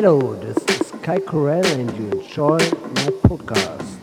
Hello, this is Kai Corell and you enjoy my podcast.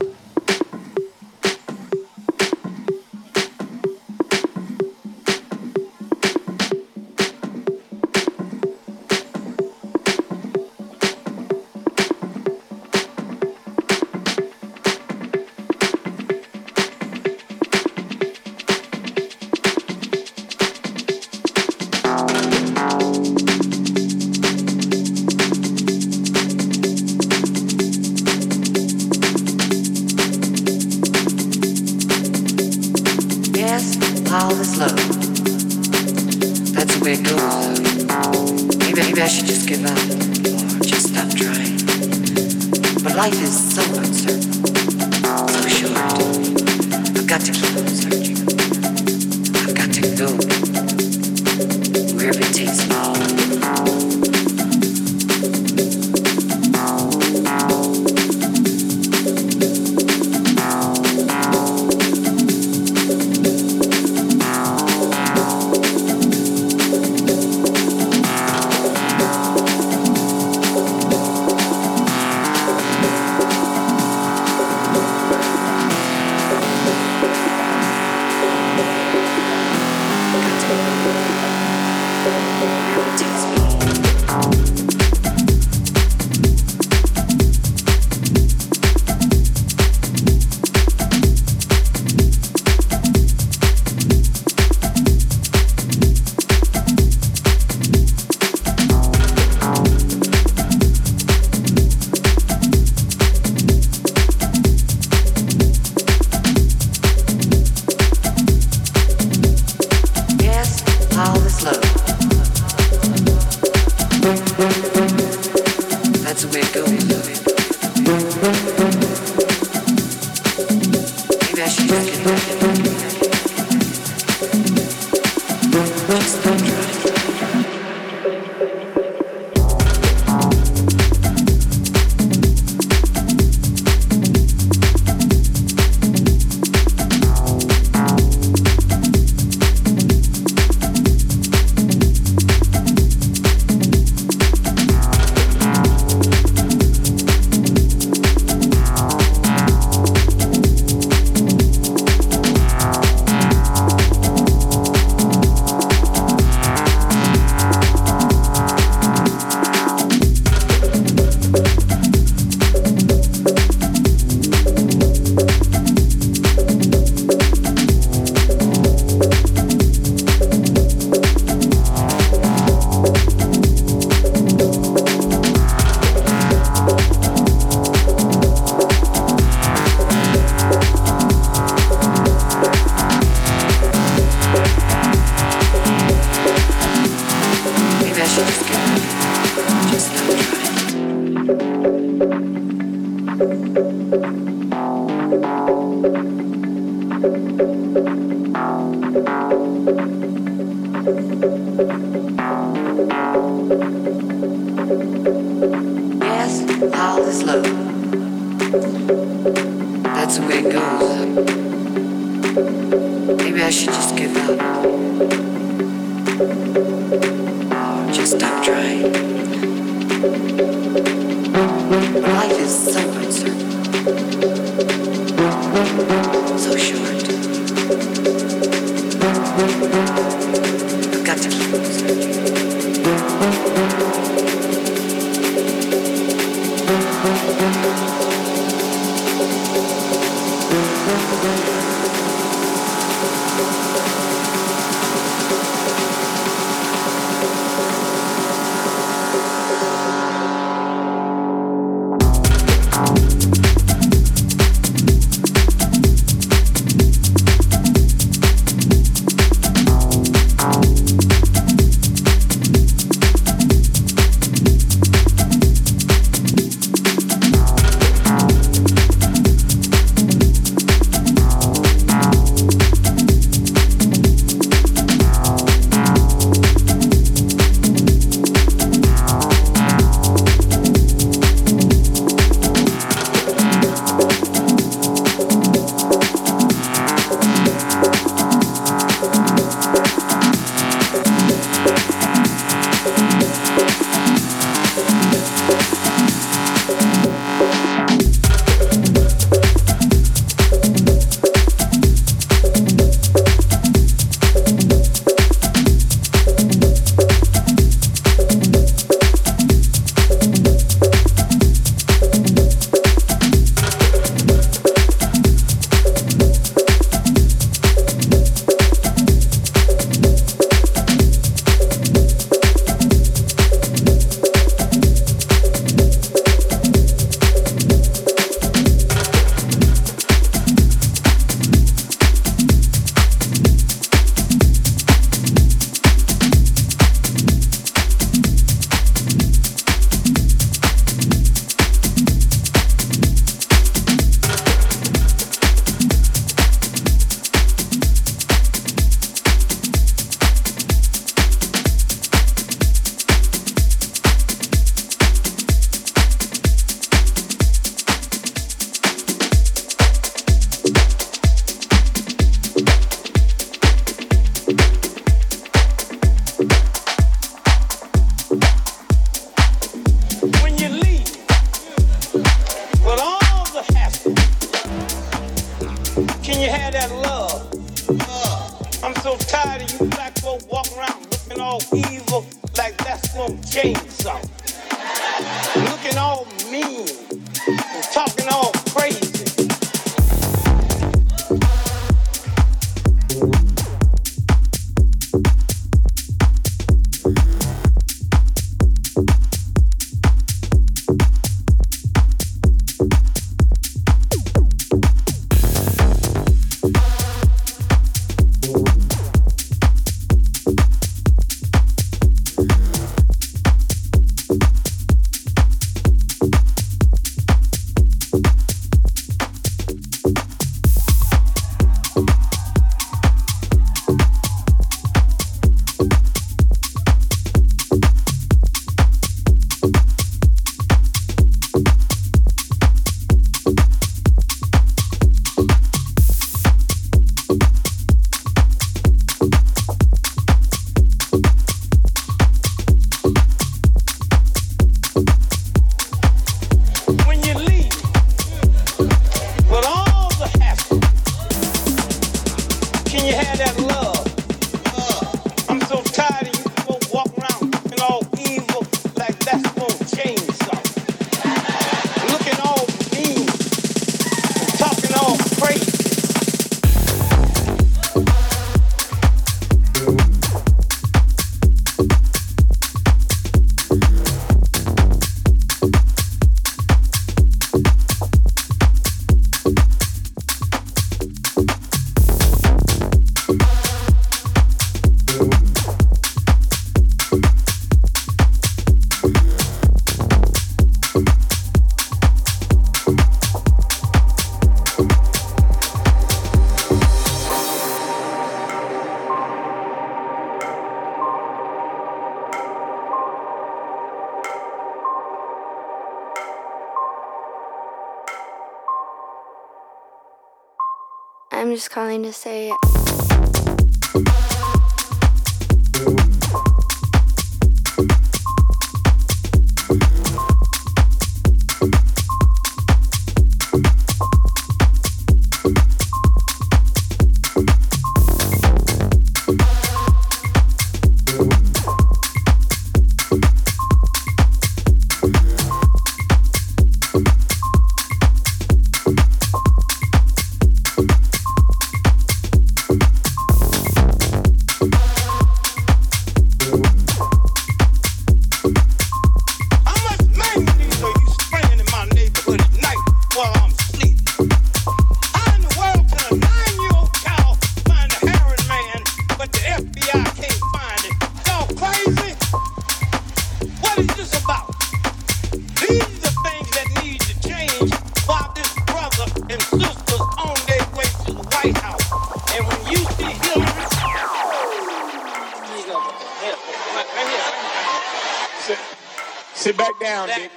Thank you.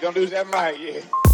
Don't lose that mic, yeah.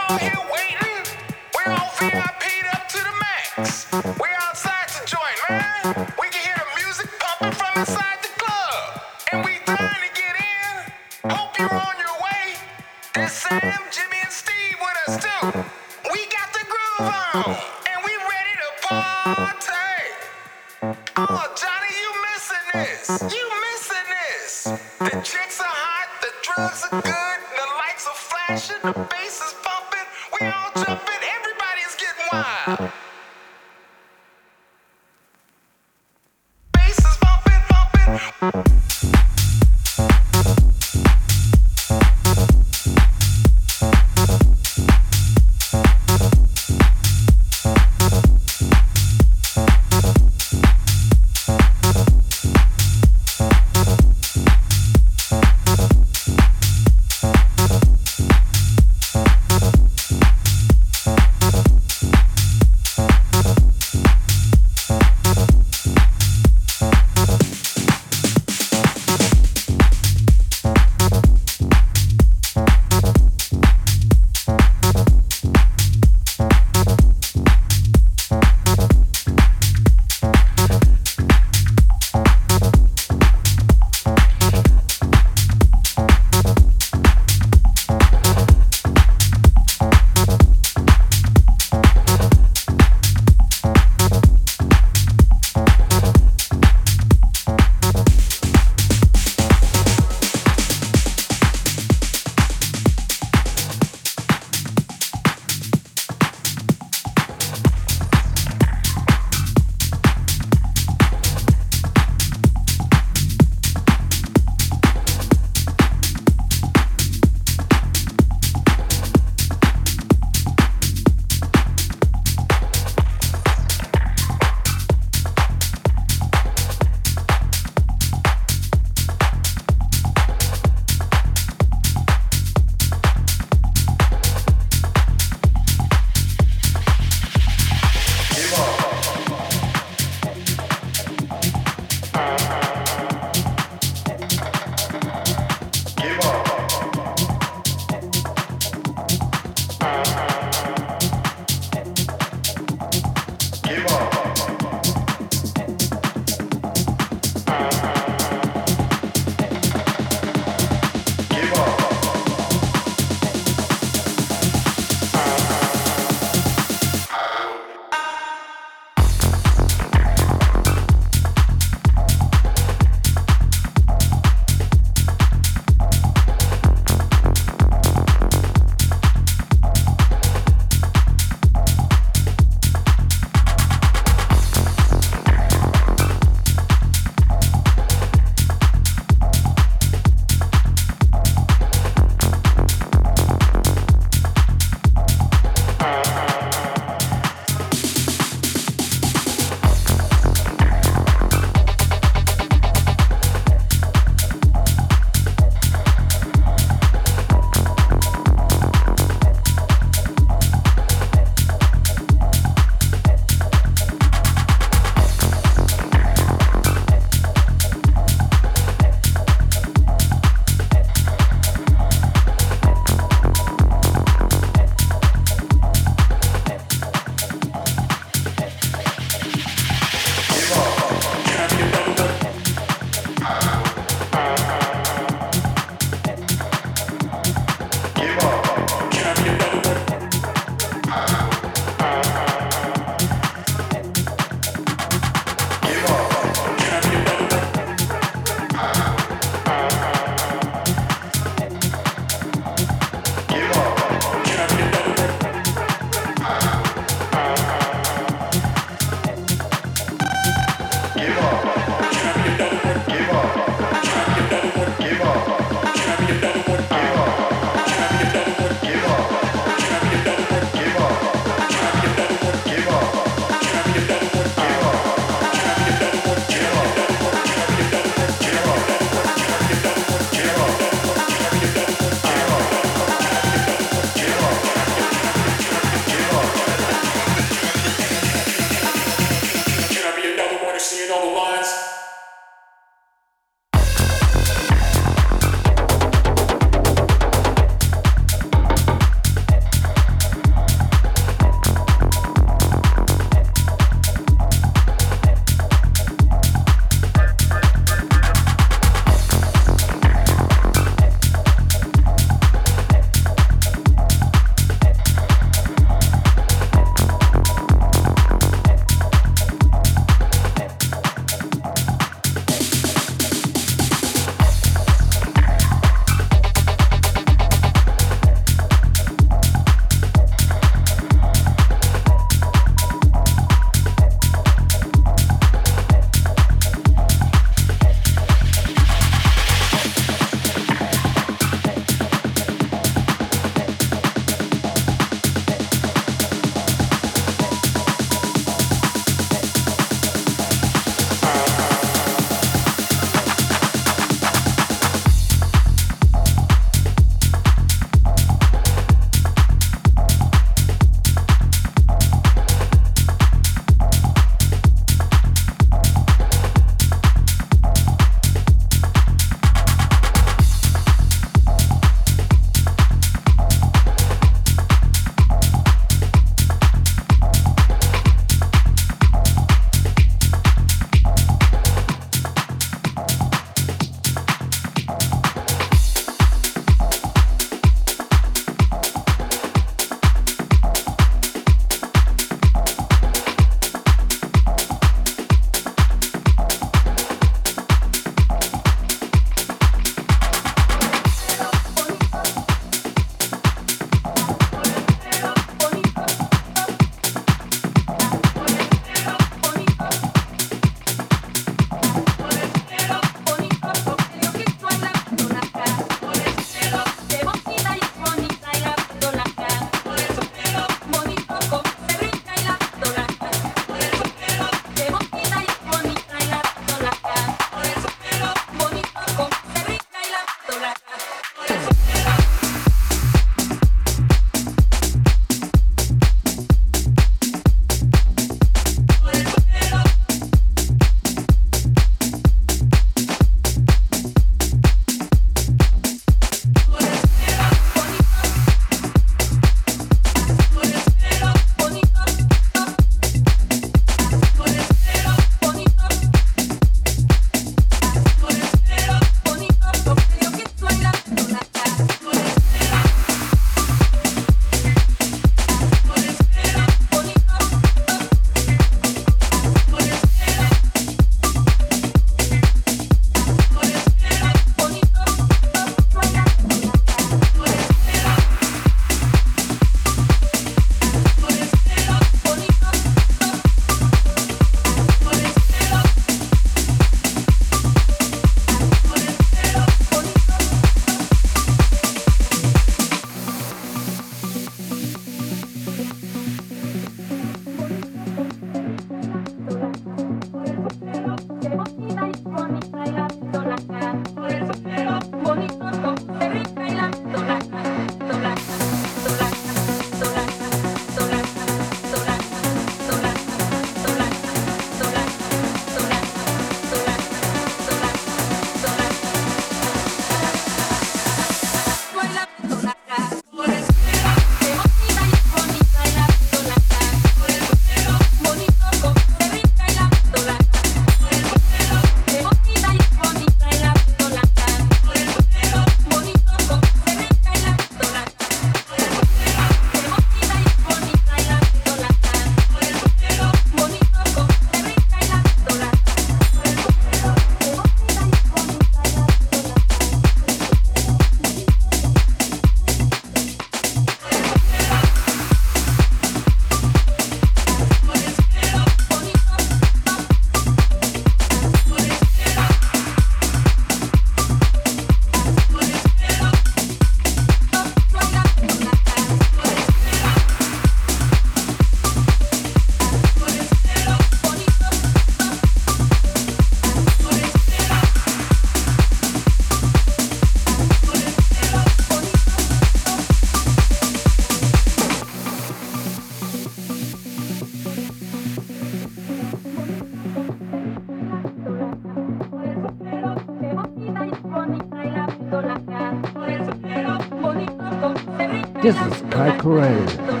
This is Kai Corelli.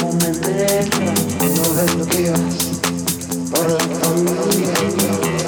No me bloqueas por la familia.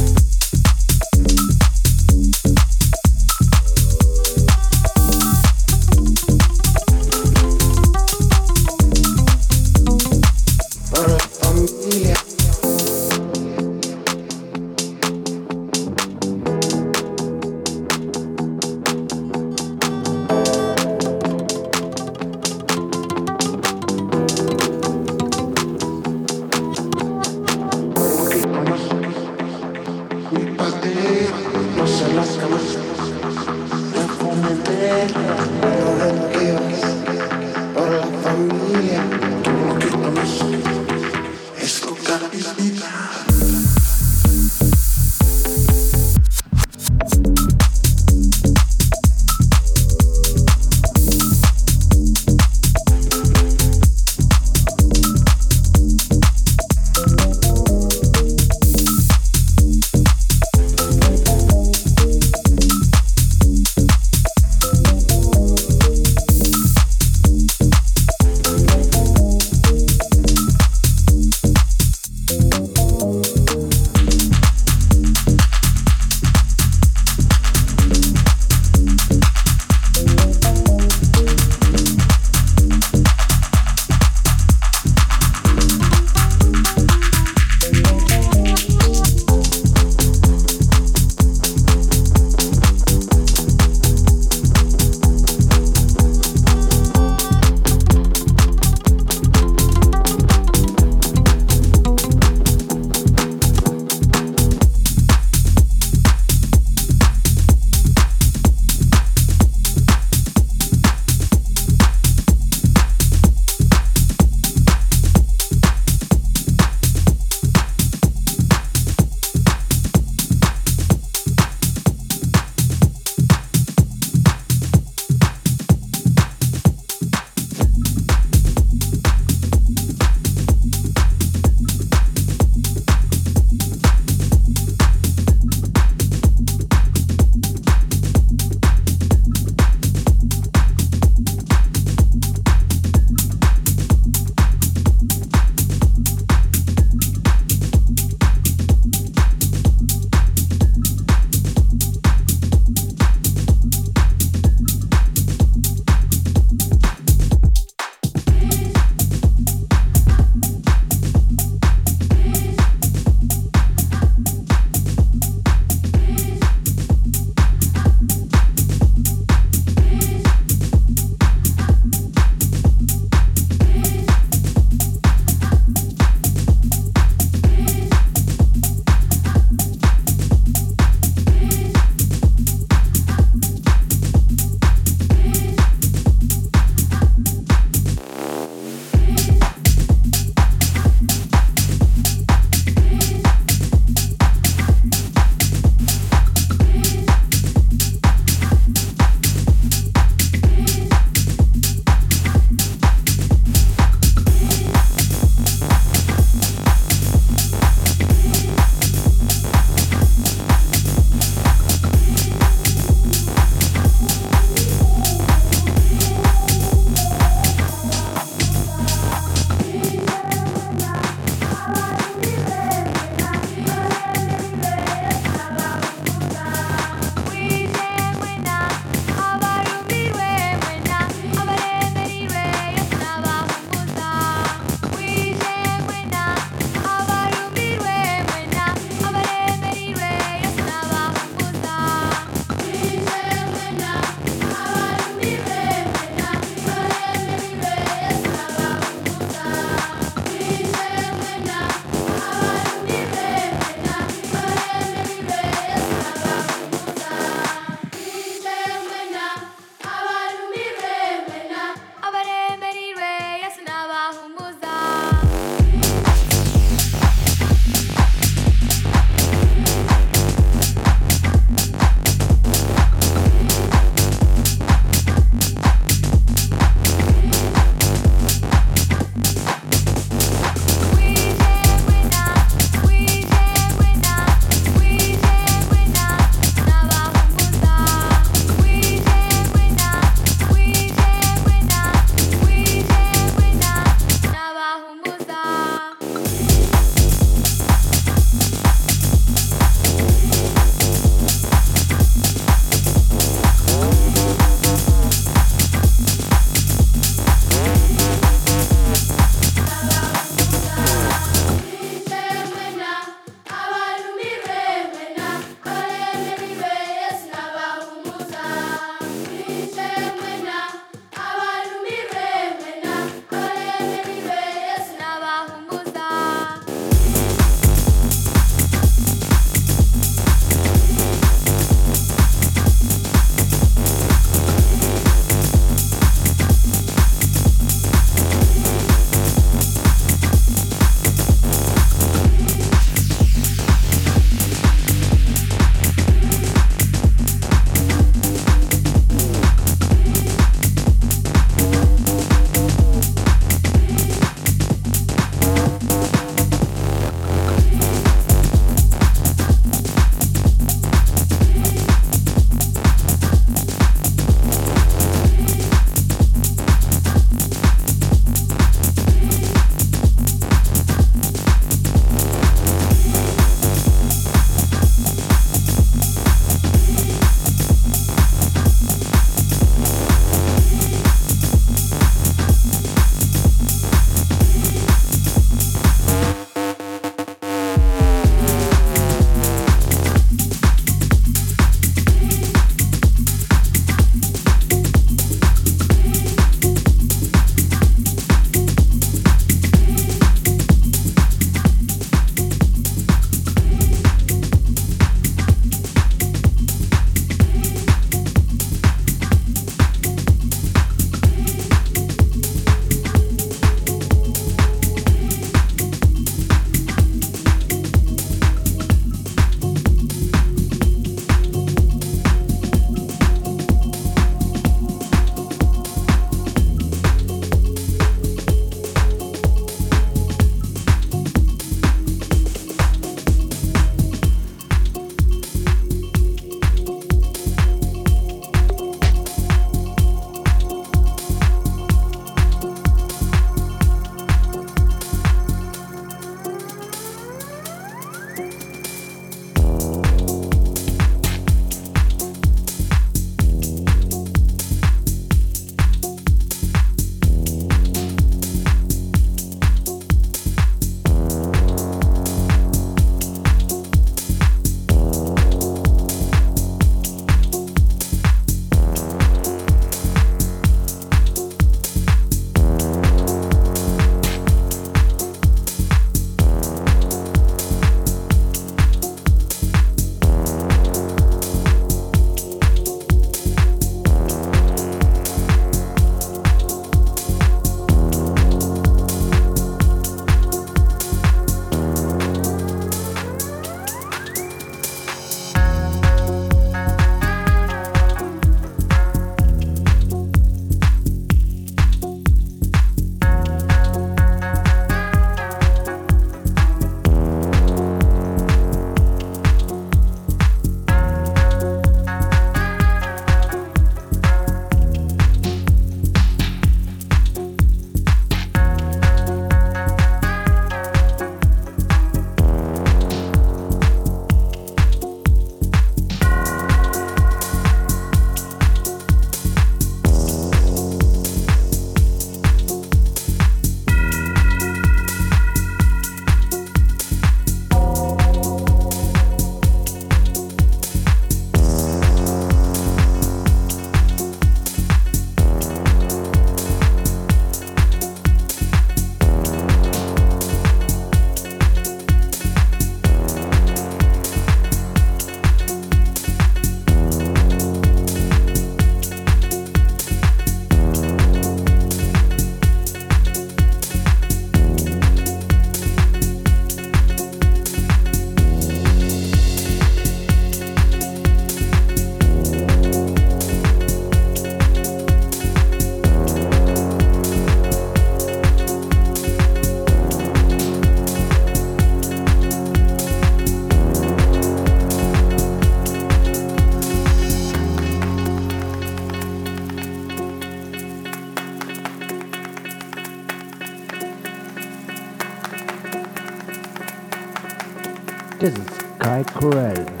This is Kai Corell.